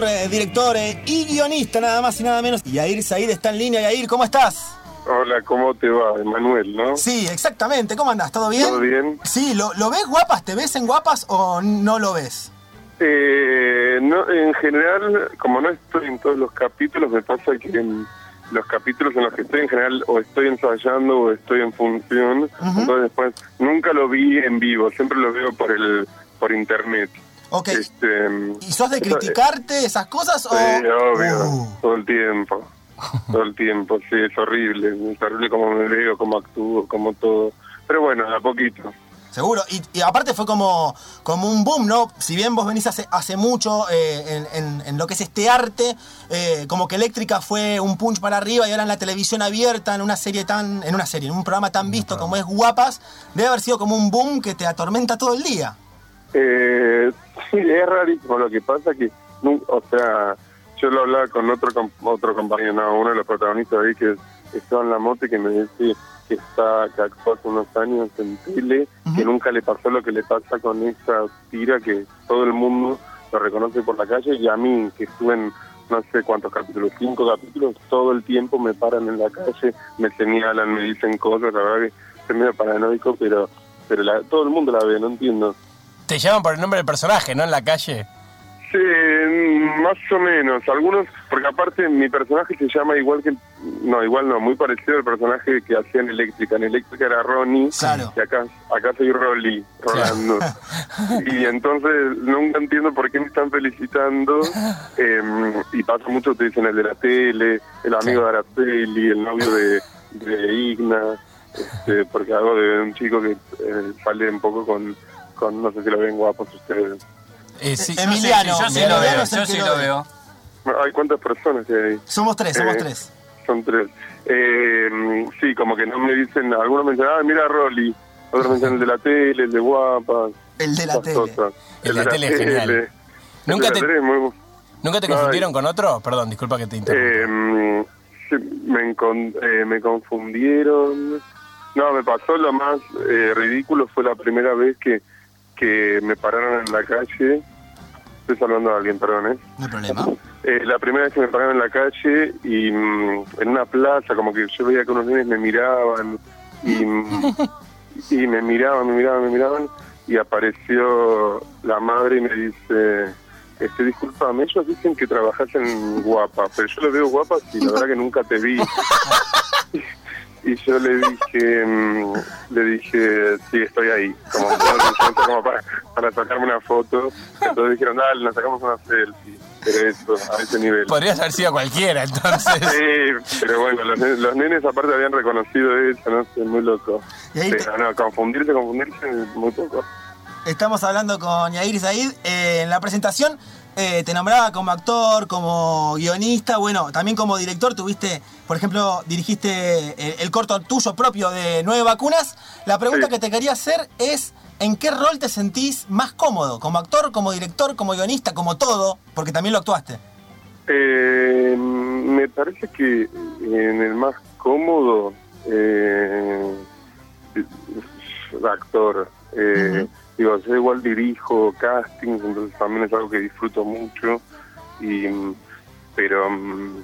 eh, director eh, y guionista, nada más y nada menos. Yair Said está en línea. Yair, ¿cómo estás? Hola, ¿cómo te va, Emanuel, no? Sí, exactamente. ¿Cómo andás? ¿Todo bien? ¿Todo bien? Sí, ¿lo, lo ves guapas? ¿Te ves en guapas o no lo ves? Eh, no, en general, como no estoy en todos los capítulos, me pasa que en los capítulos en los que estoy en general o estoy ensayando o estoy en función, entonces después nunca lo vi en vivo, siempre lo veo por el por internet. Ok. Este, ¿Y sos de eso- criticarte esas cosas o...? Sí, obvio, Uh, todo el tiempo. Todo el tiempo, sí, es horrible. Es horrible como me veo, cómo actúo, como todo. Pero bueno, a poquito. Seguro, y, y aparte fue como, como un boom, ¿no? Si bien vos venís hace, hace mucho eh, en, en- en lo que es este arte, eh, como que Eléctrica fue un punch para arriba y ahora en la televisión abierta, en una serie tan, en una serie, en un programa tan visto como es Guapas, debe haber sido como un boom que te atormenta todo el día. Eh, sí, es rarísimo. Lo que pasa que, o sea, yo lo hablaba con otro otro compañero, no, uno de los protagonistas ahí que estaba en la moto y que me decía que está que actuó hace unos años en tele, que nunca le pasó lo que le pasa con esa tira que todo el mundo lo reconoce por la calle. Y a mí que estuve en no sé cuántos capítulos, cinco capítulos, todo el tiempo me paran en la calle, me señalan, me dicen cosas, la verdad que soy medio paranoico, pero pero la- todo el mundo la ve, no entiendo. Te llaman por el nombre del personaje, ¿no? En la calle. Sí, más o menos. Algunos, porque aparte mi personaje se llama igual que, no, igual no, muy parecido al personaje que hacía en Eléctrica. En Eléctrica era Ronnie, Claro. y acá, acá soy Rolly, Rolando. y entonces nunca entiendo por qué me están felicitando. eh, y pasa mucho, te dicen el de la tele, el amigo de Araceli, el novio de, de Igna, este, porque hago de un chico que eh, sale un poco con, con, no sé si lo ven guapos ustedes. Eh, sí. Emiliano, Yo sí lo veo, el yo sí lo lo ve. veo. Hay cuántas personas que hay. Somos tres, somos Eh, tres. Son tres. Eh, sí, como que no me dicen, algunos me dicen, ah, mira Rolly, otros me dicen el de la tele, el de guapas. El de la tele. cosas. El de la tele es genial. El Nunca de la te- tele muy- ¿Nunca te Ay. confundieron con otro? Perdón, disculpa que te interrumpa. Eh, sí, me, eh, me confundieron. No, me pasó lo más eh, ridículo, fue la primera vez que, que me pararon en la calle. Estoy saludando a alguien, perdón, ¿eh? No hay problema. Eh, la primera vez que me pararon en la calle y mm, en una plaza, como que yo veía que unos nenes me miraban y, mm, y me miraban, me miraban, me miraban y apareció la madre y me dice, este, discúlpame, ellos dicen que trabajas en Guapa, pero yo lo veo guapa y la verdad que nunca te vi. Y yo le dije, mm, le dije, sí, estoy ahí, como, como para, para sacarme una foto. Entonces dijeron, dale, nos sacamos una selfie. Pero eso, a ese nivel. Podrías haber sido cualquiera, entonces. Sí, pero bueno, los, nenes- los nenes aparte habían reconocido eso, no sé, muy loco. Pero no, confundirse, confundirse, muy poco. Estamos hablando con Yair Said. Eh, en la presentación eh, te nombraba como actor, como guionista, bueno, también como director. Tuviste, por ejemplo, dirigiste el, el corto tuyo propio de Nueve Vacunas. La pregunta Sí. que te quería hacer es, ¿en qué rol te sentís más cómodo? ¿Como actor, como director, como guionista, como todo? Porque también lo actuaste. Eh, me parece que en el más cómodo, eh, actor. Eh, Digo, yo igual dirijo castings, entonces también es algo que disfruto mucho. Y, mm, pero, mm,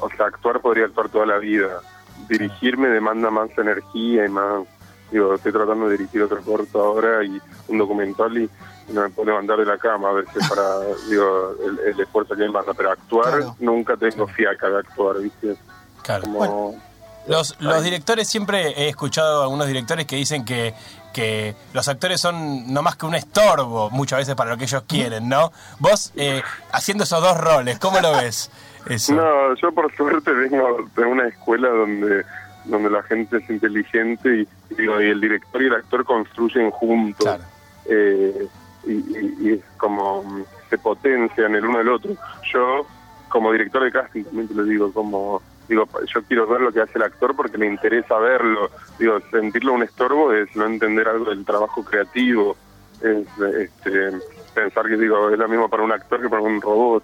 o sea, actuar podría actuar toda la vida. Dirigirme demanda más energía y más. Digo, estoy tratando de dirigir otro corto ahora y un documental y, y no me puedo levantar de la cama a veces para, digo, el, el esfuerzo que me manda. Pero actuar, Claro. nunca tengo fiaca de actuar, ¿viste? Claro. Como, Los, los directores, siempre he escuchado a algunos directores que dicen que, que los actores son no más que un estorbo muchas veces para lo que ellos quieren, ¿no? Vos, eh, haciendo esos dos roles, ¿cómo lo ves? Eso. No, yo por suerte vengo de una escuela donde donde la gente es inteligente y, digo, y el director y el actor construyen juntos. Claro. Eh, y, y- y es como se potencian el uno el otro. Yo, como director de casting, también te lo digo, como digo, yo quiero ver lo que hace el actor porque me interesa verlo. Digo, sentirlo un estorbo es no entender algo del trabajo creativo, es este, pensar que digo es lo mismo para un actor que para un robot.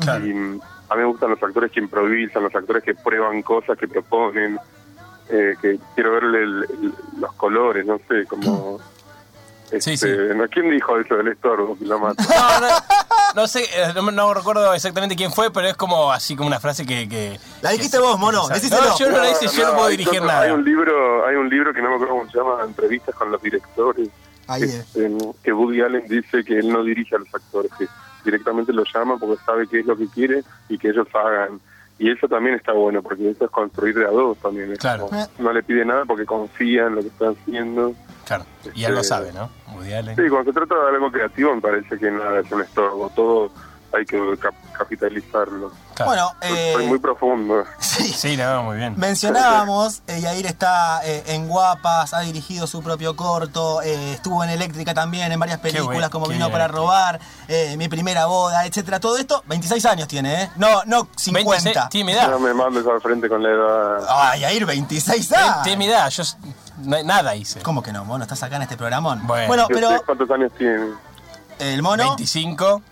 Claro. Y a mí me gustan los actores que improvisan, los actores que prueban cosas, que proponen, eh, que quiero verle el- el- los colores, no sé, como... Este. ¿Quién dijo eso del estorbo? Lo mata? No, no, no sé, eh, no, no recuerdo exactamente quién fue, pero es como así como una frase que. que La dijiste que- vos, mono. No, yo no la hice, yo no puedo hay dirigir nada. Hay un libro, hay un libro que no me acuerdo cómo se llama, entrevistas con los directores. Ahí que, es. eh, que Woody Allen dice que él no dirige a los actores, que directamente los llama porque sabe qué es lo que quiere y que ellos hagan. Y eso también está bueno, porque eso es construir de a dos también. Claro. como, no le pide nada porque confía en lo que están haciendo. Claro, y él lo Este, sabe, ¿no? Woody Allen. Sí, cuando se trata de algo creativo me parece que nada es un estorbo, todo hay que capitalizarlo. Claro. Bueno, Soy eh, muy profundo. sí. Sí, no, muy bien. Mencionábamos, eh, Yair está eh, en Guapas, ha dirigido su propio corto, eh, estuvo en Eléctrica también, en varias películas bueno, como Vino bien, para robar, eh, Mi primera boda, etcétera. Todo esto, 26 años tiene, ¿eh? No, no 50. 26, tiene mi edad. No me mandes al frente con la edad. Ay, Yair, 26 años. Tiene edad, yo nada hice. ¿Cómo que no, mono? ¿Estás acá en este programón? Bueno. pero ¿Cuántos años tiene? el mono 25.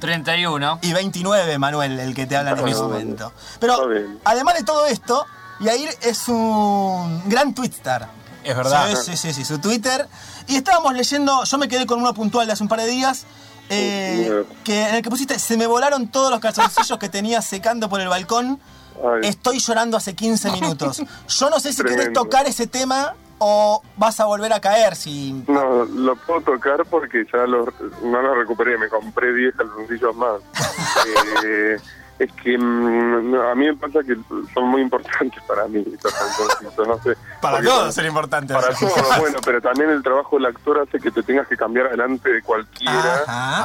31. y 29, Manuel, el que te habla en Ah, este bueno. momento. Pero además de todo esto, Yair es un gran twitstar. Es verdad. Sí, sí, sí, sí, su Twitter. Y estábamos leyendo, yo me quedé con uno puntual de hace un par de días, eh, Sí, que en el que pusiste, se me volaron todos los calzoncillos que tenía secando por el balcón. Ay. Estoy llorando hace 15 minutos. Yo no sé si querés Tremendo. tocar ese tema o vas a volver a caer si... No, lo puedo tocar porque ya lo, no lo recuperé, me compré 10 calzoncillos más. Eh, es que mm, no, a mí me pasa que son muy importantes para mí estos calzoncillos, no sé. Para todos son importantes. Para todos, bueno, pero también el trabajo del actor hace que te tengas que cambiar delante de cualquiera. Ajá.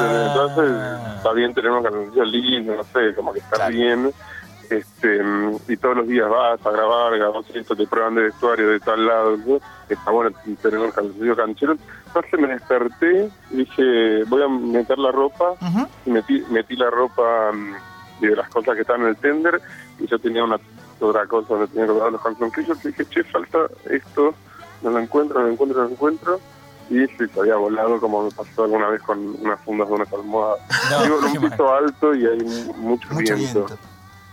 Ah. Entonces, está bien tener unos calzoncillos lindos, no sé, como que está Claro. bien. Este, mm, y todos los días vas a grabar, grabas esto, te prueban de vestuario de tal lado. ¿no? Está bueno tener unos calzoncillos cancheros. Entonces me desperté dije, voy a meter la ropa. Y metí, metí la ropa mm, de las cosas que estaban en el tender. Y yo tenía una otra cosa donde tenía que guardar los calzoncillos. Y dije, che, falta esto. No lo encuentro, no lo encuentro, no lo encuentro. Y sí, se había volado como me pasó alguna vez con unas fundas de unas almohadas. No, Vivo en un piso alto y hay mu- mucho, Mucho viento. viento.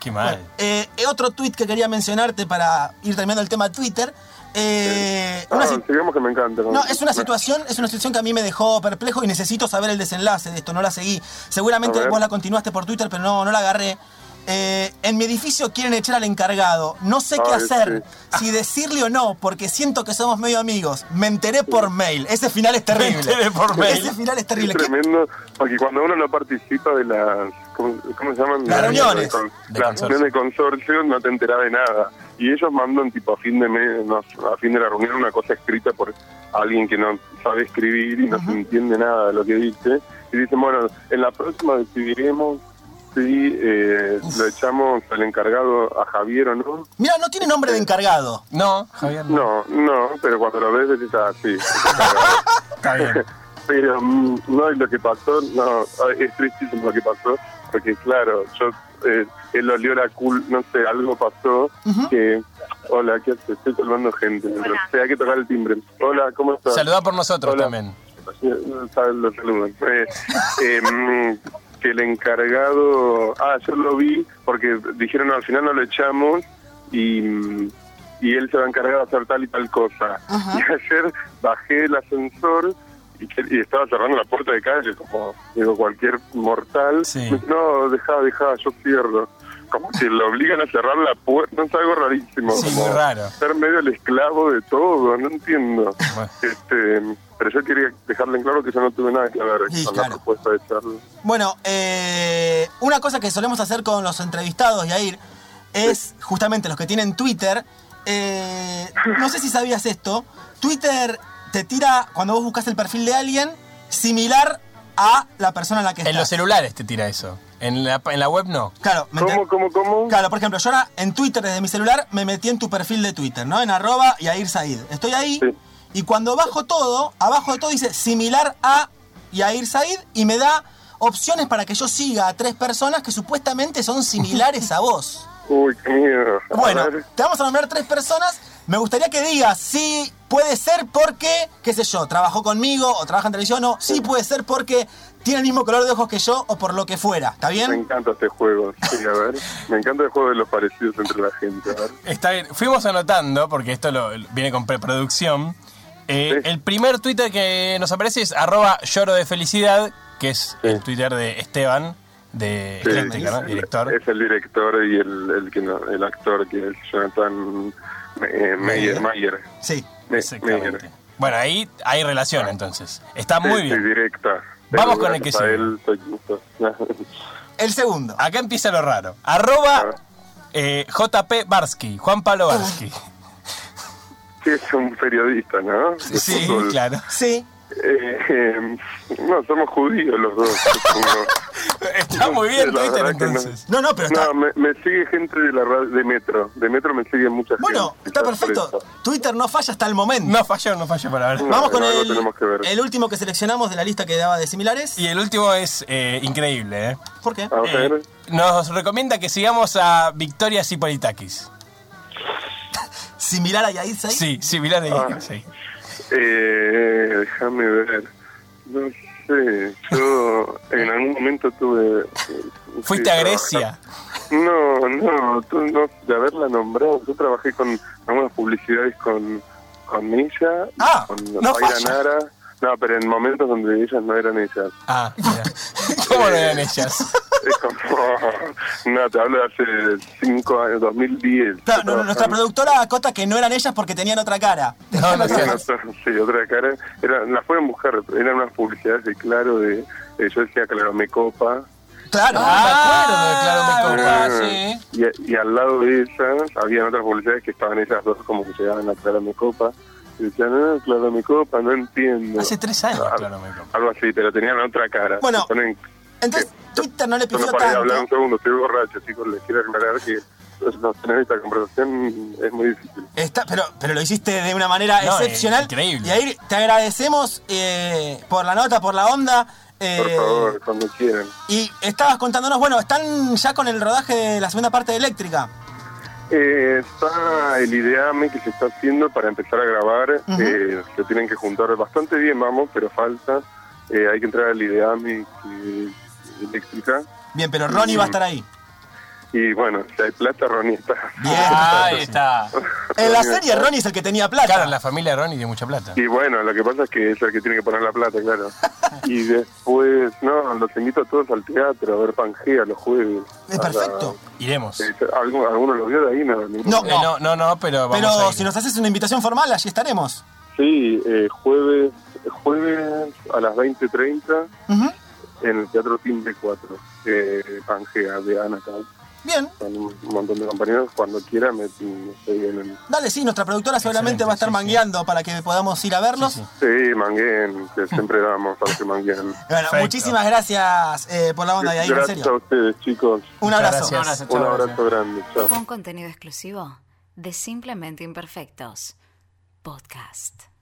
Qué mal. Eh, eh, otro tweet que quería mencionarte para ir terminando el tema Twitter. eh, Ah, una si- sigamos que me encanta. no, es una situación, es una situación que a mí me dejó perplejo y necesito saber el desenlace de esto, no la seguí. Seguramente vos la continuaste por Twitter, pero no, no la agarré. Eh, en mi edificio quieren echar al encargado. No sé qué Ay, hacer, si decirle o no, porque siento que somos medio amigos. Me enteré por mail. Ese final es terrible. enteré por mail. Ese final es Es terrible. ¿Qué- tremendo, porque cuando uno no participa de las, ¿cómo, cómo se llaman? Las reuniones. Con- De las consorcio. reuniones de consorcio no te enterás de nada. Y ellos mandan tipo a fin de mes, no, a fin de la reunión una cosa escrita por alguien que no sabe escribir y no se entiende nada de lo que dice. Y dicen, bueno, en la próxima decidiremos si eh, lo echamos al encargado a Javier o no. Mira, no tiene nombre de encargado. No, Javier, no. No, no, pero cuando lo ves decís, ah, sí. Está bien. Pero mm, no, y lo que pasó, no, es tristísimo lo que pasó, porque claro, yo, eh, él olió la cul, no sé, algo pasó que, hola, ¿qué haces? Estoy salvando gente, mientras- o sea, hay que tocar el timbre. Hola, ¿cómo estás? Saludá por nosotros Hola. también. Los saludan. Eh, eh, que el encargado, ah, yo lo vi porque dijeron al final no lo echamos y, y él se va a encargar de hacer tal y tal cosa. Y ayer bajé el ascensor y, que- y estaba cerrando la puerta de calle como digo cualquier mortal. Sí. No, deja, deja, yo cierro. Como que lo obligan a cerrar la puerta, es algo rarísimo. Sí, como muy raro. Ser medio el esclavo de todo, no entiendo. Bueno. Este, pero yo quería dejarle en claro que yo no tuve nada que ver Sí, con claro. la propuesta de Charlie. Bueno, eh, una cosa que solemos hacer con los entrevistados, Yair, es justamente los que tienen Twitter. eh, no sé si sabías esto. Twitter te tira, cuando vos buscas el perfil de alguien, similar a la persona en la que En los estás. celulares te tira eso. En la, en la web no. Claro, ¿me enter- ¿Cómo, cómo, cómo? Claro, por ejemplo, yo ahora en Twitter desde mi celular me metí en tu perfil de Twitter, ¿no? En arroba Yair Said. Estoy ahí Sí. y cuando bajo todo, abajo de todo dice similar a Yair Said y me da opciones para que yo siga a tres personas que supuestamente son similares a vos. Uy, qué miedo. Bueno, te vamos a nombrar tres personas. Me gustaría que digas si puede ser porque, qué sé yo, trabajó conmigo o trabaja en televisión o sí puede ser porque tiene el mismo color de ojos que yo o por lo que fuera. ¿Está Me bien? encanta este juego. Sí, a ver. Me encanta el juego de los parecidos entre la gente. A ver. Está bien. Fuimos anotando, porque esto lo, viene con preproducción. Eh, Sí. El primer Twitter que nos aparece es arroba lloro de felicidad, que es Sí. el Twitter de Esteban, de Sí. Eléctrica, ¿no? Director. Es el director y el, el, que no- el actor que es Jonathan eh, Meyer. Mayer. Sí. Me- Exactamente. Meyer. Bueno, ahí hay relación entonces. Está muy bien. directa. Vamos con el que sigue. él El segundo. Acá empieza lo raro. Arroba eh, JP Barsky, Juan Pablo Barsky. Sí, es un periodista, ¿no? De Sí, fútbol. claro. Sí. Eh, eh, no, somos judíos los dos. Está muy bien La Twitter verdad que no. entonces. No, no, pero está. No, me, me sigue gente de la radio, de Metro. De Metro me sigue mucha Bueno, gente. está quizás por perfecto. Twitter no falla hasta el momento. No falló, no falló para ver. No. Vamos con el, tenemos que ver. el último que seleccionamos de la lista que daba de similares. Y el último es eh, increíble, ¿eh? ¿Por qué? A ver. Eh, Nos recomienda que sigamos a Victoria Cipolitakis. Similar a Yair ahí. Sí, similar de Ah. sí. Eh, déjame ver. No sé. Yo en algún momento tuve. eh, ¿Fuiste sí, a Grecia? No, no, no, de haberla nombrado. Yo trabajé con algunas publicidades con, con ella, Ah, con no. Nara. No, pero en momentos donde ellas no eran ellas. Ah, mira. ¿Cómo no eran ellas? Es como. No, te hablo de hace 5 años, 2010. Claro, no, no, nuestra productora acota que no eran ellas porque tenían otra cara. No, no Tenían otra- sí, otra cara. Era, la fueron a buscar, eran unas publicidades de Claro, de, eh, yo decía Claro, me copa. Claro. Ah, me acuerdo de Claro Me Copa, Eh, sí. y, y al lado de esas, habían otras publicidades que estaban ellas dos como que llegaban a Claro, me copa. Y decían, no, Claro, me copa, no entiendo. Hace tres años, Claro Me Copa. Algo así, pero tenían otra cara. Bueno, Se ponen- Entonces, Twitter no le pifió para ir a hablar un tanto. segundo, estoy borracho, chicos, les quiero aclarar que no, tener esta conversación es muy difícil. Está, pero, pero lo hiciste de una manera No, excepcional. increíble. Y ahí te agradecemos eh, por la nota, por la onda. eh, Por favor, cuando quieran. Y estabas contándonos, bueno, están ya con el rodaje de la segunda parte de Eléctrica. Eh, está el ideame que se está haciendo para empezar a grabar. Ujú. eh, se tienen que juntar bastante bien, vamos, pero falta. Eh, hay que entrar al ideame que eléctrica. Bien, pero Ronnie va a estar ahí. Y bueno, si hay plata, Ronnie está. Bien. Ahí está. En la serie Ronnie es el que tenía plata. Claro, la familia de Ronnie tiene mucha plata. Y bueno, lo que pasa es que es el que tiene que poner la plata, claro. y después, no, los invito a todos al teatro a ver Pangea los jueves. Es A la- perfecto. Iremos. eh, ¿Alguno, ¿Alguno lo vio de ahí? No, ninguno. No. Eh, no, no, no, pero vamos a Pero ir. si nos haces una invitación formal, allí estaremos. Sí, eh, jueves, jueves a las 20.30 Ujú. En el Teatro Timbre 4, eh, Pangea de Anacal. Bien, Con un montón de compañeros, cuando quieran me, me vienen. dale, sí, nuestra productora seguramente Excelente, va a estar sí, sí. mangueando para que podamos ir a verlos. Sí, Sí, manguen, que siempre damos para que manguen. Bueno, Perfecto. muchísimas gracias eh, por la onda, Yair, en Gracias a serio. ustedes, chicos. Un abrazo. gracias. Un Un Chao, abrazo grande. Chao. Fue un contenido exclusivo de Simplemente Imperfectos. Podcast.